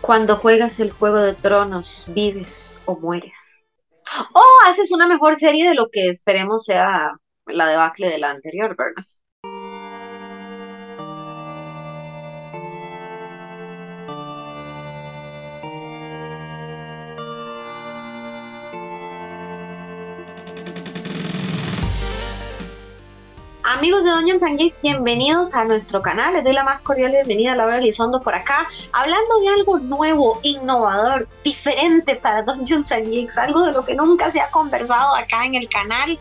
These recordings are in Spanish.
Cuando juegas el juego de tronos, vives o mueres. O haces una mejor serie de lo que esperemos sea la debacle de la anterior, ¿verdad? Amigos de Dungeons and Geeks, bienvenidos a nuestro canal. Les doy la más cordial bienvenida a Laura Elizondo por acá, hablando de algo nuevo, innovador, diferente para Dungeons and Geeks, algo de lo que nunca se ha conversado acá en el canal.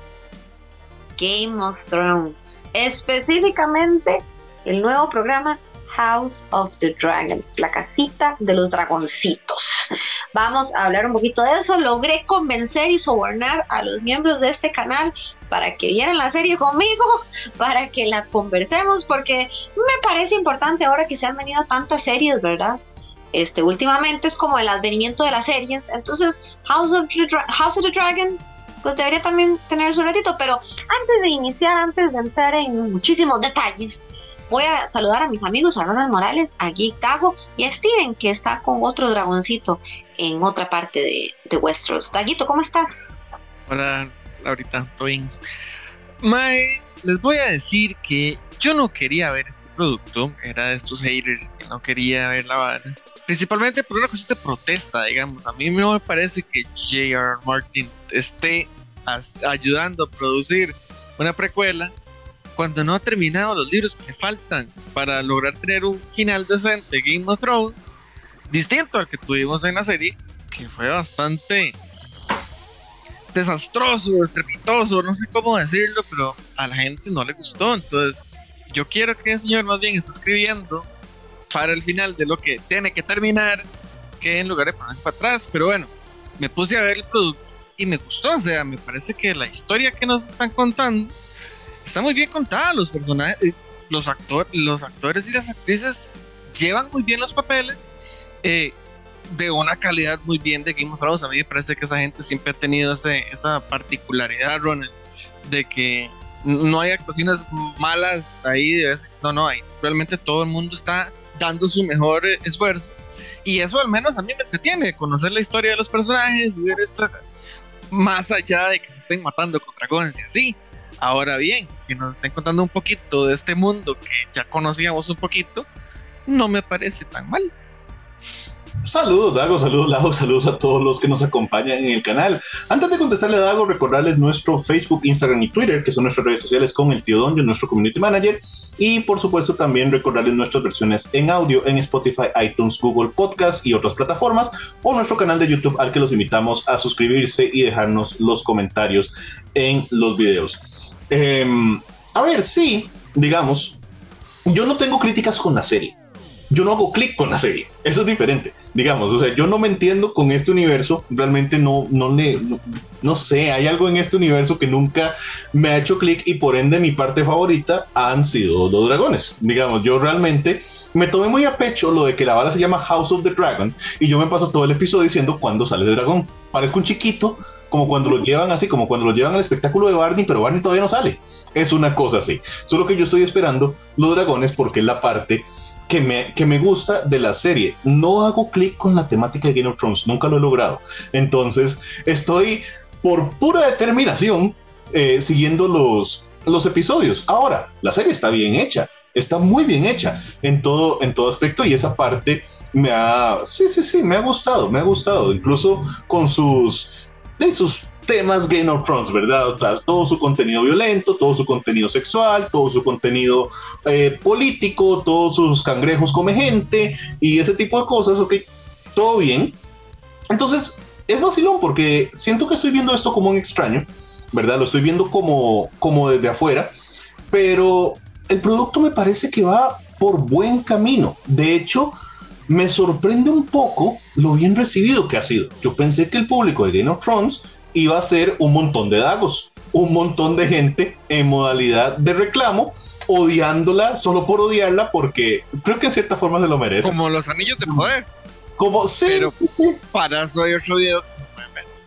Game of Thrones, específicamente el nuevo programa House of the Dragon, la casita de los dragoncitos. Vamos a hablar un poquito de eso. Logré convencer y sobornar a los miembros de este canal para que vieran la serie conmigo, para que la conversemos, porque me parece importante ahora que se han venido tantas series, ¿verdad? Este, últimamente es como el advenimiento de las series. Entonces, House of, the House of the Dragon pues debería también tener su ratito, pero antes de iniciar, antes de entrar en muchísimos detalles, voy a saludar a mis amigos, a Ronald Morales, a Geek Tago y a Steven, que está con otro dragoncito en otra parte de, de Westeros. Taguito, ¿cómo estás? Hola, Laurita, ¿todo bien? Les voy a decir que yo no quería ver este producto, era de estos haters que no quería ver la vara. Principalmente por una cuestión de protesta, digamos. A mí no me parece que J.R. Martin esté ayudando a producir una precuela cuando no ha terminado los libros que faltan para lograr tener un final decente Game of Thrones, distinto al que tuvimos en la serie, que fue bastante desastroso, estrepitoso, no sé cómo decirlo, pero a la gente no le gustó. Entonces, yo quiero que el señor más bien esté escribiendo para el final de lo que tiene que terminar, que en lugar de ponerse para atrás. Pero bueno, me puse a ver el producto y me gustó. O sea, me parece que la historia que nos están contando está muy bien contada. Los personajes, eh, los, actores los actores y las actrices llevan muy bien los papeles. Eh, de una calidad muy bien de Game of Thrones. A mí me parece que esa gente siempre ha tenido esa particularidad, Ronald, de que no hay actuaciones malas ahí. no, no, hay. Realmente todo el mundo está dando su mejor esfuerzo. Y eso al menos a mí me entretiene, conocer la historia de los personajes y ver esta, más allá de que se estén matando con dragones y así. Ahora bien, que nos estén contando un poquito de este mundo que ya conocíamos un poquito, no me parece tan mal. Saludos Dago, saludos Lago, saludos a todos los que nos acompañan en el canal. Antes de contestarle a Dago, recordarles nuestro Facebook, Instagram y Twitter, que son nuestras redes sociales con el tío Don, nuestro community manager. Y por supuesto también recordarles nuestras versiones en audio en Spotify, iTunes, Google Podcast y otras plataformas. O nuestro canal de YouTube al que los invitamos a suscribirse y dejarnos los comentarios en los videos. Em, a ver, sí, digamos, yo no tengo críticas con la serie yo no hago clic con la serie. Eso es diferente, digamos. O sea, yo no me entiendo con este universo. Realmente no, no le, no, sé. Hay algo en este universo que nunca me ha hecho clic y por ende mi parte favorita han sido los dragones. Digamos, yo realmente me tomé muy a pecho lo de que la bala se llama House of the Dragon y yo me paso todo el episodio diciendo cuándo sale el dragón. Parezco un chiquito como cuando lo llevan así, como cuando lo llevan al espectáculo de Barney, pero Barney todavía no sale. Es una cosa así. Solo que yo estoy esperando los dragones porque es la parte que me, que me gusta de la serie. No hago clic con la temática de Game of Thrones, nunca lo he logrado. Entonces, estoy por pura determinación eh, siguiendo los, los episodios. Ahora, la serie está bien hecha. Está muy bien hecha en todo, en todo aspecto y esa parte me ha, sí, sí, sí, me ha gustado, me ha gustado, incluso con sus, de sus temas Game of Thrones, ¿verdad? O sea, todo su contenido violento, todo su contenido sexual, todo su contenido eh, político, todos sus cangrejos come gente y ese tipo de cosas, ok, todo bien. Entonces, es vacilón porque siento que estoy viendo esto como un extraño, ¿verdad? Lo estoy viendo como, como desde afuera, pero el producto me parece que va por buen camino. De hecho, me sorprende un poco lo bien recibido que ha sido. Yo pensé que el público de Game of Thrones iba a ser un montón de dagos, un montón de gente en modalidad de reclamo, odiándola solo por odiarla, porque creo que en cierta forma se lo merece. Como los anillos de poder. Como, sí, sí, sí. Para eso hay otro video.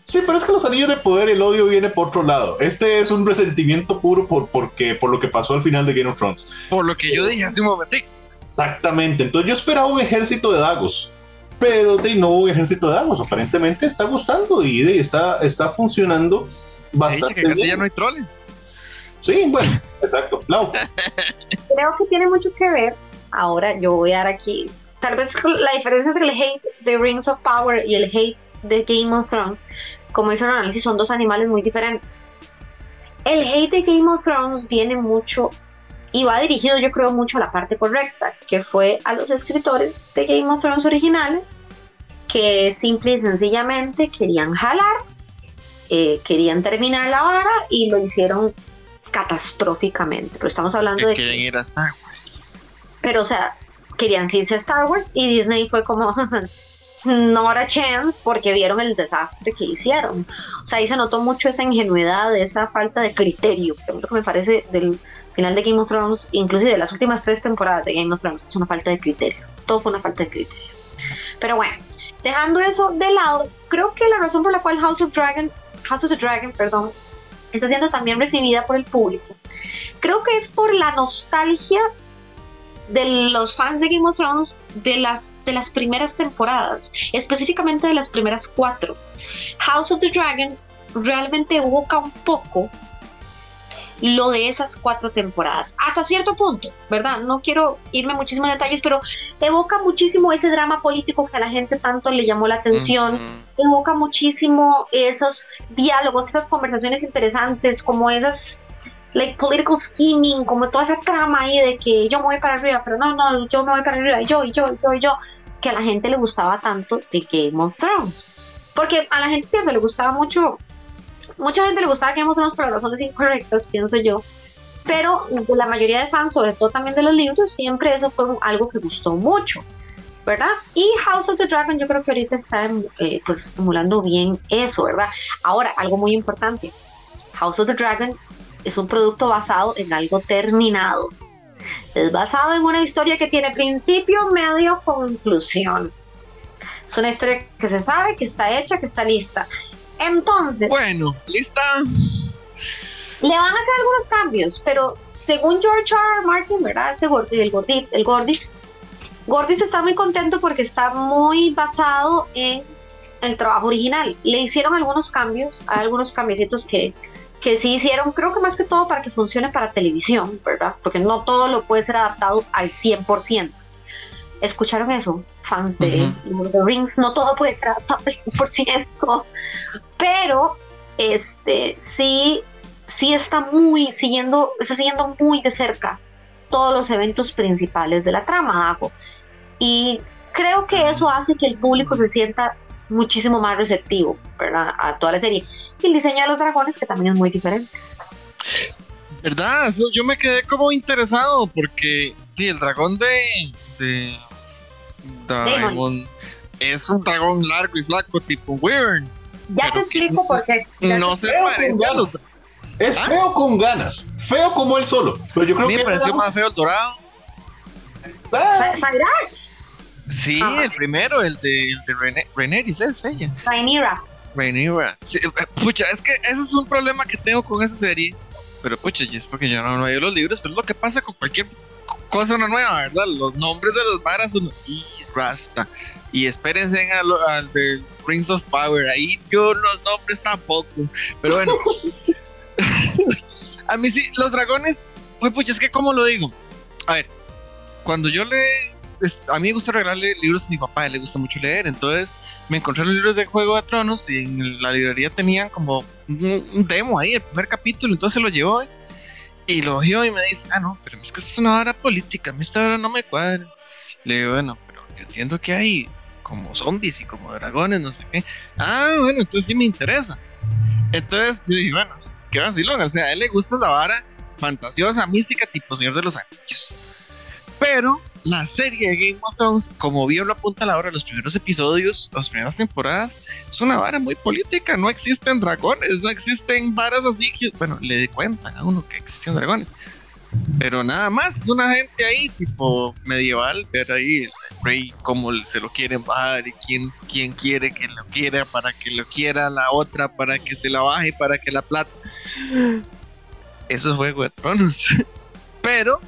Sí, pero es que los anillos de poder, el odio viene por otro lado. Este es un resentimiento puro por, porque, por lo que pasó al final de Game of Thrones. Por lo que yo dije hace un momento. Exactamente. Entonces yo esperaba un ejército de dagos pero de no ejército de Dagos. Aparentemente está gustando y de, está, está funcionando bastante. que casi ya no hay troles. Sí, bueno, exacto. Creo que tiene mucho que ver. Ahora yo voy a dar aquí. Tal vez la diferencia entre el hate de Rings of Power y el hate de Game of Thrones, como hizo el análisis, son dos animales muy diferentes. El hate de Game of Thrones viene mucho y va dirigido yo creo mucho a la parte correcta, que fue a los escritores de Game of Thrones originales, que simple y sencillamente querían jalar, eh, querían terminar la vara y lo hicieron catastróficamente. Pero estamos hablando de... Querían ir a Star Wars. Pero o sea, querían irse a Star Wars y Disney fue como... no era chance porque vieron el desastre que hicieron. O sea, ahí se notó mucho esa ingenuidad, esa falta de criterio, que me parece del final de Game of Thrones, inclusive de las últimas tres temporadas de Game of Thrones, es una falta de criterio. Todo fue una falta de criterio. Pero bueno, dejando eso de lado, creo que la razón por la cual House of Dragon, House of the Dragon, perdón, está siendo también recibida por el público, creo que es por la nostalgia de los fans de Game of Thrones de las, de las primeras temporadas, específicamente de las primeras cuatro. House of the Dragon realmente evoca un poco lo de esas cuatro temporadas, hasta cierto punto, ¿verdad? No quiero irme muchísimo en detalles, pero evoca muchísimo ese drama político que a la gente tanto le llamó la atención, evoca muchísimo esos diálogos, esas conversaciones interesantes, como esas like political scheming, como toda esa trama ahí de que yo me voy para arriba, pero no, no, yo me voy para arriba, yo, y yo, y yo, y yo, que a la gente le gustaba tanto de Game of Thrones. Porque a la gente siempre le gustaba mucho mucha gente le gustaba Game of Thrones por razones incorrectas, pienso yo. Pero la mayoría de fans, sobre todo también de los libros, siempre eso fue algo que gustó mucho, ¿verdad? Y House of the Dragon yo creo que ahorita está eh, pues emulando bien eso, ¿verdad? Ahora, algo muy importante. House of the Dragon es un producto basado en algo terminado. Es basado en una historia que tiene principio, medio, conclusión. Es una historia que se sabe, que está hecha, que está lista. Entonces. Bueno, lista. Le van a hacer algunos cambios, pero según George R. Martin, ¿verdad? Este el Gordis, el Gordis, Gordis está muy contento porque está muy basado en el trabajo original. Le hicieron algunos cambios, hay algunos cambiecitos que, que sí hicieron, creo que más que todo para que funcione para televisión, ¿verdad? Porque no todo lo puede ser adaptado al 100%. ¿Escucharon eso? Fans de The Rings, no todo puede ser adaptado al 100% pero este sí, sí está muy siguiendo, está siguiendo muy de cerca todos los eventos principales de la trama, Hago. Y creo que eso hace que el público se sienta muchísimo más receptivo a toda la serie. Y el diseño de los dragones, que también es muy diferente. ¿Verdad? yo me quedé como interesado porque sí, el dragón de, de es un dragón largo y flaco tipo Wyvern. Ya te explico por qué. No se parece. Es ¿Ah? feo con ganas. Feo como él solo. Pero yo creo a mí me pareció más feo el dorado. Ah. Sí, el primero, el de, el de René, es ella. Rhaenyra. Rhaenyra. Eh, pucha, es que ese es un problema que tengo con esa serie. Pero pucha, y es porque yo no, no he los libros, pero es lo que pasa con cualquier cosa nueva, ¿verdad? Los nombres de los varas son y Rasta. Y espérense al, al de Rings of Power. Ahí yo los nombres tampoco. Pero bueno. a mí sí, los dragones. Pues pucha, es que como lo digo. A ver, cuando yo le. A mí me gusta regalarle libros a mi papá, le gusta mucho leer. Entonces me encontré los libros de Juego de Tronos y en la librería tenían como un, demo ahí, el primer capítulo. Entonces se lo llevó y lo vio y me dice: Ah, no, pero es que esto es una hora política. A mí esta hora no me cuadra. Le digo, bueno, pero yo entiendo que hay como zombies y como dragones, no sé qué. Ah, bueno, entonces sí me interesa. Entonces yo dije, bueno, qué vacilón. O sea, a él le gusta la vara fantasiosa, mística, tipo Señor de los Anillos. Pero la serie de Game of Thrones, como bien lo apunta la hora, los primeros episodios, las primeras temporadas, es una vara muy política. No existen dragones, no existen varas así bueno, le cuentan a uno que existen dragones. Pero nada más, una gente ahí, tipo medieval, ver ahí rey cómo se lo quieren bajar y quién, quién quiere que lo quiera para que lo quiera la otra, para que se la baje, para que la plata. Eso es Juego de Tronos. Pero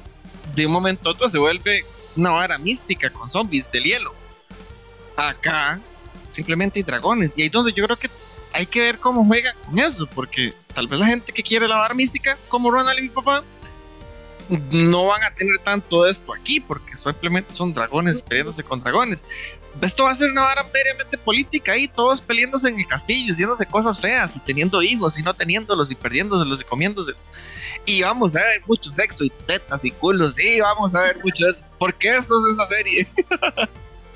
de un momento a otro se vuelve una vara mística con zombies del hielo. Acá simplemente hay dragones. Y ahí donde yo creo que hay que ver cómo juegan con eso, porque tal vez la gente que quiere la vara mística, como Ronald y mi papá, no van a tener tanto esto aquí, porque simplemente son dragones peleándose con dragones. Esto va a ser una vara meramente política y todos peleándose en el castillo, diciéndose cosas feas y teniendo hijos y no teniéndolos y perdiéndoselos y comiéndoselos. Y vamos a ver mucho sexo y tetas y culos, y vamos a ver mucho eso. ¿Por qué eso es esa serie?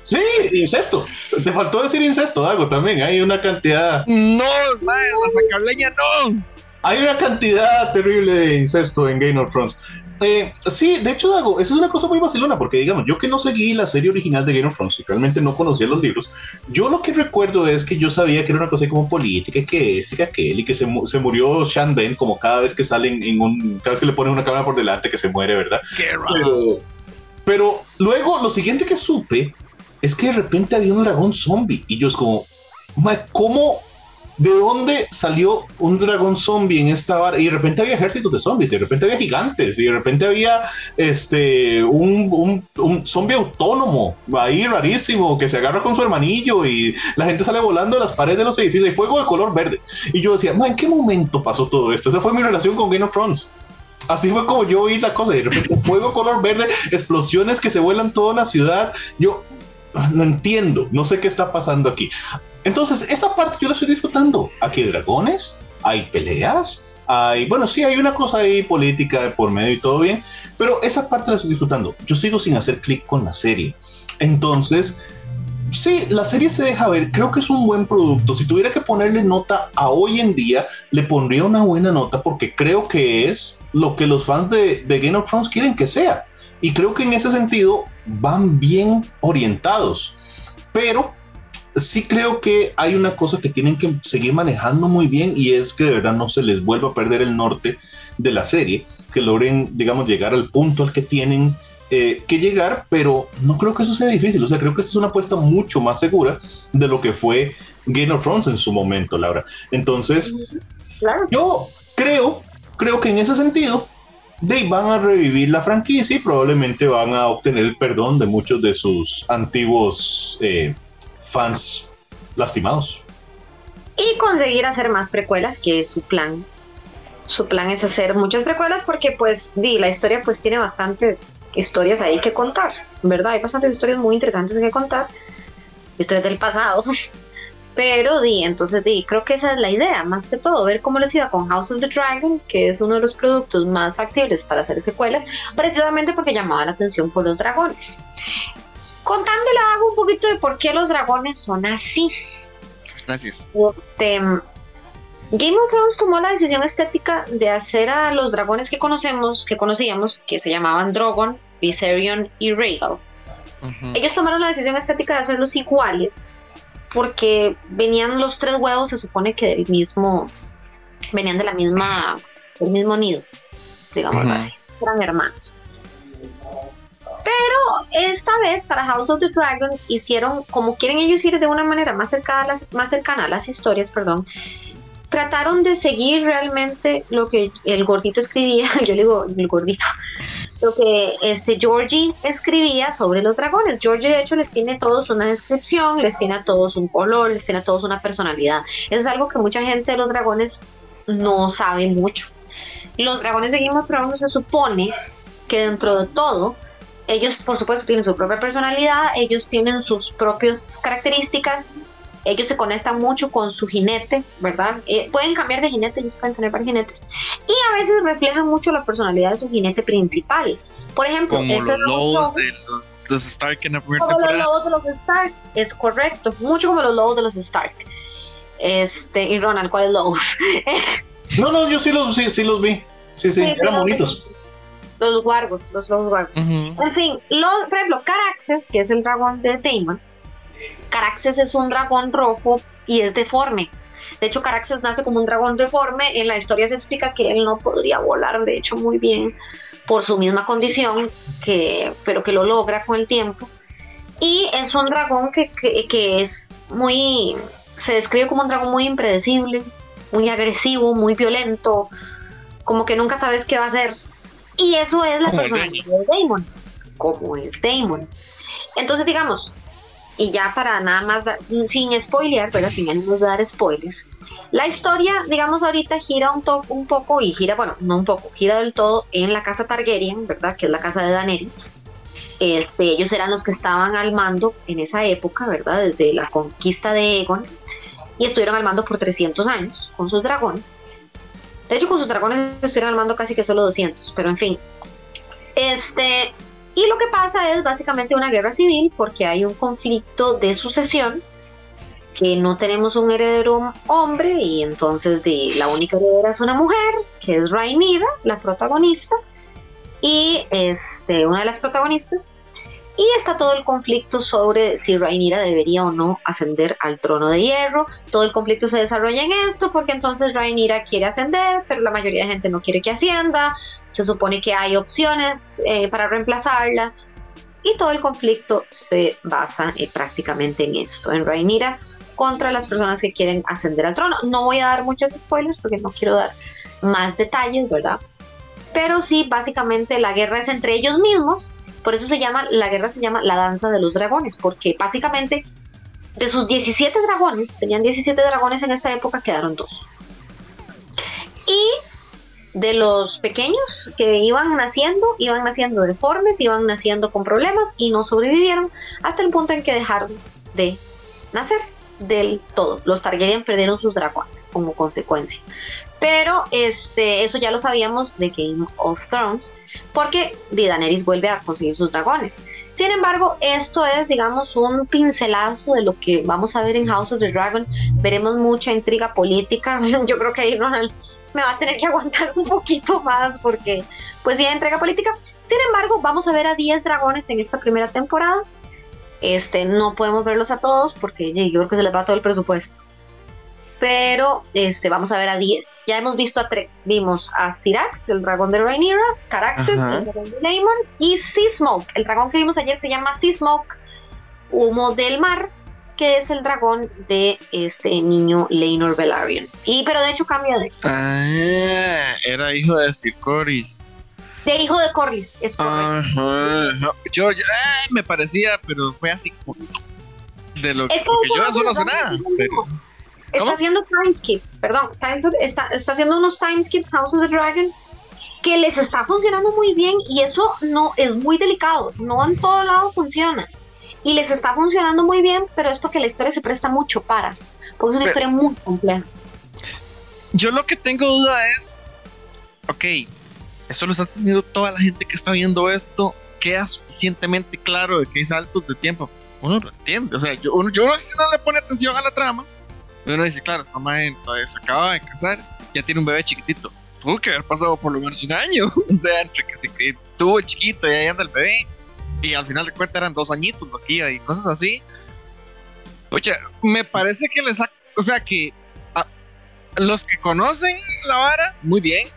Sí, incesto. Te faltó decir incesto, Dago, también. Hay una cantidad. No, madre, la sacaleña no. Hay una cantidad terrible de incesto en Game of Thrones. Eh, sí, de hecho, Dago, eso es una cosa muy vacilona, porque digamos, yo que no seguí la serie original de Game of Thrones y realmente no conocía los libros, yo lo que recuerdo es que yo sabía que era una cosa como política, que es y que aquel, y que se, se murió Sean Ben como cada vez que salen en un, cada vez que le ponen una cámara por delante que se muere, ¿verdad? Qué raro. Pero, pero luego lo siguiente que supe es que de repente había un dragón zombie y yo es como, "Ma, ¿cómo? ¿De dónde salió un dragón zombie en esta vara? Y de repente había ejércitos de zombies, y de repente había gigantes, y de repente había este un, un, un zombie autónomo ahí rarísimo que se agarra con su hermanillo y la gente sale volando de las paredes de los edificios y fuego de color verde. Y yo decía, "Ma, ¿en qué momento pasó todo esto? Esa fue mi relación con Game of Thrones. Así fue como yo vi la cosa. De repente, fuego color verde, explosiones que se vuelan toda la ciudad. Yo no entiendo, no sé qué está pasando aquí. Entonces, esa parte yo la estoy disfrutando. Aquí hay dragones, hay peleas, hay, bueno, sí, hay una cosa ahí política por medio y todo bien, pero esa parte la estoy disfrutando. Yo sigo sin hacer clic con la serie. Entonces, sí, la serie se deja ver. Creo que es un buen producto. Si tuviera que ponerle nota a hoy en día, le pondría una buena nota porque creo que es lo que los fans de, de Game of Thrones quieren que sea. Y creo que en ese sentido van bien orientados. Pero sí creo que hay una cosa que tienen que seguir manejando muy bien y es que de verdad no se les vuelva a perder el norte de la serie, que logren, digamos, llegar al punto al que tienen eh, que llegar, pero no creo que eso sea difícil. O sea, creo que esta es una apuesta mucho más segura de lo que fue Game of Thrones en su momento, Laura. Entonces, Claro. yo creo, creo que en ese sentido, de van a revivir la franquicia y probablemente van a obtener el perdón de muchos de sus antiguos eh, fans lastimados. Y conseguir hacer más precuelas, que es su plan. Su plan es hacer muchas precuelas porque pues di, la historia pues tiene bastantes historias ahí que contar, ¿verdad? Hay bastantes historias muy interesantes que contar, historias del pasado. Pero di, entonces di, creo que esa es la idea, más que todo, ver cómo les iba con House of the Dragon, que es uno de los productos más factibles para hacer secuelas, precisamente porque llamaba la atención por los dragones. Contándole hago un poquito de por qué los dragones son así. Gracias. Este, Game of Thrones tomó la decisión estética de hacer a los dragones que conocemos, que conocíamos, que se llamaban Drogon, Viserion y Rhaegal. Ellos tomaron la decisión estética de hacerlos iguales, porque venían los tres huevos, se supone que del mismo, venían de la misma, del mismo nido, digamos así, eran hermanos. Esta vez para House of the Dragon hicieron, como quieren ellos ir de una manera más cercana a las, más cercana a las historias, perdón, trataron de seguir realmente lo que el gordito escribía, yo le digo el gordito, lo que este Georgie escribía sobre los dragones. Georgie de hecho les tiene a todos una descripción, les tiene a todos un color, les tiene a todos una personalidad. Eso es algo que mucha gente de los dragones no sabe mucho. Los dragones de Game se supone que dentro de todo ellos por supuesto tienen su propia personalidad, ellos tienen sus propias características, ellos se conectan mucho con su jinete, ¿verdad? Eh, pueden cambiar de jinete, ellos pueden tener varios jinetes. Y a veces reflejan mucho la personalidad de su jinete principal. Por ejemplo, Como este los lobos de los, los Stark en la primera como los lobos de los Stark, es correcto, mucho como los lobos de los Stark. Este, y Ronald, ¿cuáles lobos? No, no, yo sí los, sí, sí los vi. Sí, sí, eran bonitos. Los guargos, los lobos guargos. Ujú. En fin, lo- por ejemplo, Caraxes, que es el dragón de Daemon, Caraxes es un dragón rojo y es deforme. De hecho, Caraxes nace como un dragón deforme. En la historia se explica que él no podría volar, de hecho, muy bien por su misma condición, que, pero que lo logra con el tiempo. Y es un dragón que, que- que es muy. Se describe como un dragón muy impredecible, muy agresivo, muy violento, como que nunca sabes qué va a hacer. Y eso es la personalidad de Damon, como es Damon. Entonces, digamos, y ya para nada más, sin spoilear, pero sin de dar spoiler, la historia, digamos, ahorita gira un, un poco y gira, bueno, no un poco, gira del todo en la casa Targaryen, ¿verdad? Que es la casa de Daenerys. Este, ellos eran los que estaban al mando en esa época, ¿verdad? Desde la conquista de Egon. Y estuvieron al mando por 300 años con sus dragones. De hecho, con sus dragones estuvieron al mando casi que solo 200, pero en fin. Este, y lo que pasa es básicamente una guerra civil porque hay un conflicto de sucesión que no tenemos un heredero hombre y entonces de, la única heredera es una mujer, que es Rhaenyra, la protagonista, y este, una de las protagonistas. Y está todo el conflicto sobre si Rhaenyra debería o no ascender al trono de hierro. Todo el conflicto se desarrolla en esto porque entonces Rhaenyra quiere ascender, pero la mayoría de gente no quiere que ascienda. Se supone que hay opciones eh, para reemplazarla. Y todo el conflicto se basa eh, prácticamente en esto, en Rhaenyra contra las personas que quieren ascender al trono. No voy a dar muchos spoilers porque no quiero dar más detalles, ¿verdad? Pero sí, básicamente la guerra es entre ellos mismos. Por eso se llama, la guerra se llama la danza de los dragones, porque básicamente de sus 17 dragones, tenían 17 dragones en esta época, quedaron dos. Y de los pequeños que iban naciendo, iban naciendo deformes, iban naciendo con problemas y no sobrevivieron hasta el punto en que dejaron de nacer del todo. Los Targaryen perdieron sus dragones como consecuencia. Pero este, eso ya lo sabíamos de Game of Thrones, porque Daenerys vuelve a conseguir sus dragones. Sin embargo, esto es, digamos, un pincelazo de lo que vamos a ver en House of the Dragon. Veremos mucha intriga política. Yo creo que ahí Ronald me va a tener que aguantar un poquito más porque, pues, sí hay intriga política. Sin embargo, vamos a ver a 10 dragones en esta primera temporada. Este, no podemos verlos a todos porque yo creo que se les va todo el presupuesto. Pero este, vamos a ver a 10. Ya hemos visto a 3. Vimos a Syrax, el dragón de Rhaenyra, Caraxes, el dragón de Daemon, y Seasmoke. El dragón que vimos ayer se llama Seasmoke, humo del mar, que es el dragón de este niño Leinor Velaryon. Y pero de hecho cambia de. Ah, era hijo de Sircoris de hijo de Corlys, es correcto. Yo, me parecía, pero fue así como de lo que yo eso no sé nada. Está haciendo timeskips, perdón, está, está haciendo unos timeskips House of the Dragon que les está funcionando muy bien y eso no es muy delicado, no en todo lado funciona. Y les está funcionando muy bien, pero es porque la historia se presta mucho para, porque es una historia muy compleja. Yo lo que tengo duda es, ok, eso lo está teniendo toda la gente que está viendo esto, queda suficientemente claro de que hay saltos de tiempo. Uno lo entiende, o sea, yo, uno, yo no, si no le pone atención a la trama, uno dice, claro, esta madre se acaba de casar, ya tiene un bebé chiquitito. Tuvo que haber pasado por lo menos un año, o sea, entre que se tuvo chiquito y ahí anda el bebé, y al final de cuentas eran dos añitos aquí y cosas así. Oye, me parece que les ha, o sea, que los que conocen la vara, muy bien,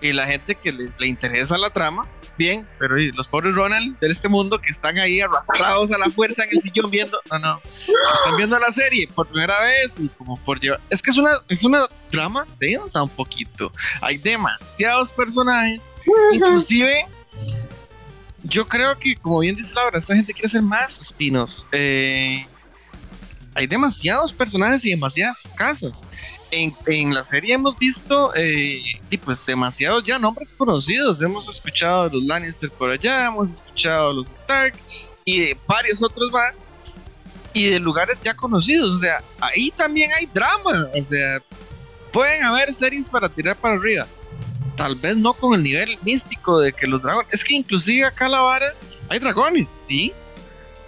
y la gente que le, interesa la trama, bien, pero los pobres Ronald de este mundo que están ahí arrastrados a la fuerza en el sillón viendo, no, no, están viendo la serie por primera vez y como por llevar, es que es una, es una trama densa un poquito, hay demasiados personajes, inclusive yo creo que como bien dice Laura, esta gente quiere hacer más spin-offs, eh, hay demasiados personajes y demasiadas casas en, la serie hemos visto eh, pues demasiados ya nombres conocidos. Hemos escuchado a los Lannister por allá, hemos escuchado a los Stark y varios otros más. Y de lugares ya conocidos. O sea, ahí también hay drama. O sea, pueden haber series para tirar para arriba. Tal vez no con el nivel místico de que los dragones. Es que inclusive acá la vara hay dragones, sí.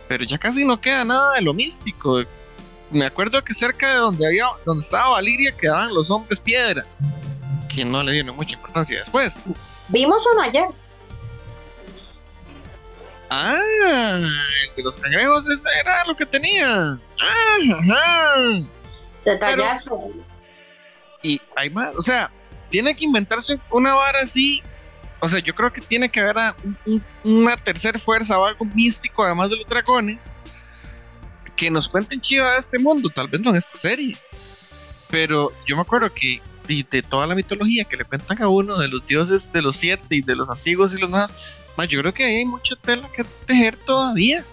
Pero ya casi no queda nada de lo místico me acuerdo que cerca de donde había, donde estaba Valiria quedaban los hombres piedra, que no le dieron mucha importancia después. Vimos uno ayer. Ah, el de los cangrejos ese era lo que tenía. Ah, ajá. Detallazo. y hay más, o sea, tiene que inventarse una vara así. O sea, yo creo que tiene que haber una tercera fuerza o algo místico, además de los dragones, que nos cuenten chiva de este mundo, tal vez no en esta serie. Pero yo me acuerdo que de, toda la mitología que le cuentan a uno de los dioses de los siete y de los antiguos y los nuevos, yo creo que ahí hay mucha tela que tejer todavía.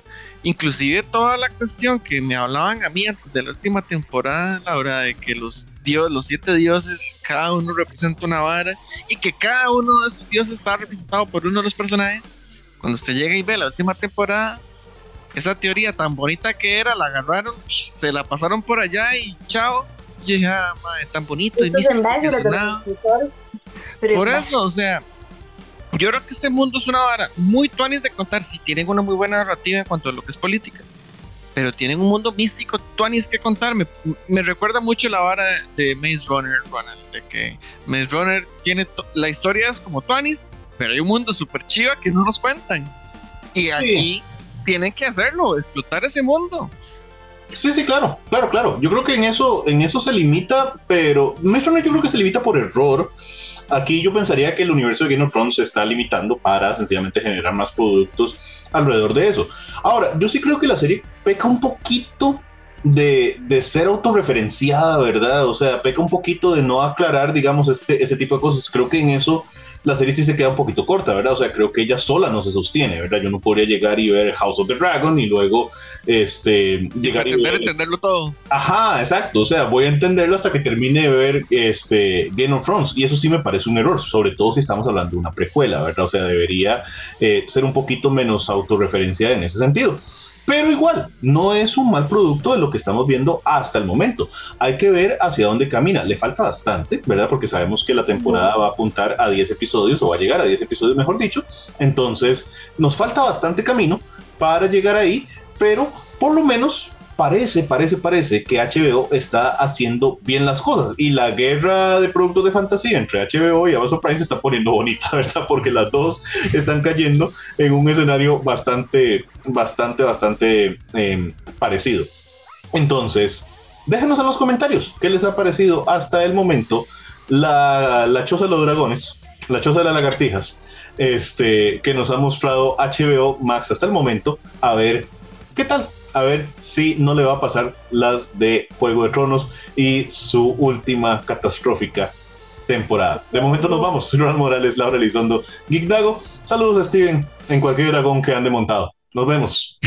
Inclusive toda la cuestión que me hablaban a mí antes de la última temporada, la hora de que los dios, los siete dioses, cada uno representa una vara y que cada uno de esos dioses está representado por uno de los personajes. Cuando usted llega y ve la última temporada, esa teoría tan bonita que era, la agarraron, se la pasaron por allá y chao. Y dije, ah, tan bonito y Por eso, o sea, yo creo que este mundo es una vara muy tuanis de contar si tienen una muy buena narrativa en cuanto a lo que es política. Pero tienen un mundo místico tuanis que contar. Me, recuerda mucho la vara de Maze Runner, Ronald, de que Maze Runner tiene la historia es como tuanis, pero hay un mundo súper chiva que no nos cuentan. Y aquí tienen que hacerlo, explotar ese mundo. Sí, sí, claro, claro, claro. Yo creo que en eso, en eso se limita, pero Runner yo creo que se limita por error Aquí yo pensaría que el universo de Game of Thrones se está limitando para sencillamente generar más productos alrededor de eso. Ahora, yo sí creo que la serie peca un poquito de, de, ser autorreferenciada, ¿verdad? O sea, peca un poquito de no aclarar, digamos, este, ese tipo de cosas. Creo que en eso la serie sí se queda un poquito corta, ¿verdad? O sea, creo que ella sola no se sostiene, ¿verdad? Yo no podría llegar y ver House of the Dragon y luego este, llegar y ver... entenderlo todo. Ajá, exacto. O sea, voy a entenderlo hasta que termine de ver este, Game of Thrones. Y eso sí me parece un error, sobre todo si estamos hablando de una precuela, ¿verdad? O sea, debería eh, ser un poquito menos autorreferenciada en ese sentido. Pero igual, no es un mal producto de lo que estamos viendo hasta el momento. Hay que ver hacia dónde camina. Le falta bastante, ¿verdad? Porque sabemos que la temporada va a apuntar a 10 episodios o va a llegar a 10 episodios, mejor dicho. Entonces, nos falta bastante camino para llegar ahí, pero por lo menos parece, parece, parece que HBO está haciendo bien las cosas y la guerra de productos de fantasía entre HBO y Amazon Prime se está poniendo bonita, ¿verdad? Porque las dos están cayendo en un escenario bastante, bastante, bastante em, parecido. Entonces, déjenos en los comentarios qué les ha parecido hasta el momento la, la choza de los dragones, la choza de las lagartijas, este, que nos ha mostrado HBO Max hasta el momento. A ver qué tal a ver si no le va a pasar las de Juego de Tronos y su última catastrófica temporada. De momento nos vamos. Ronald Morales, Laura Elizondo, Geek Dago. Saludos a Steven en cualquier dragón que ande montado. Nos vemos.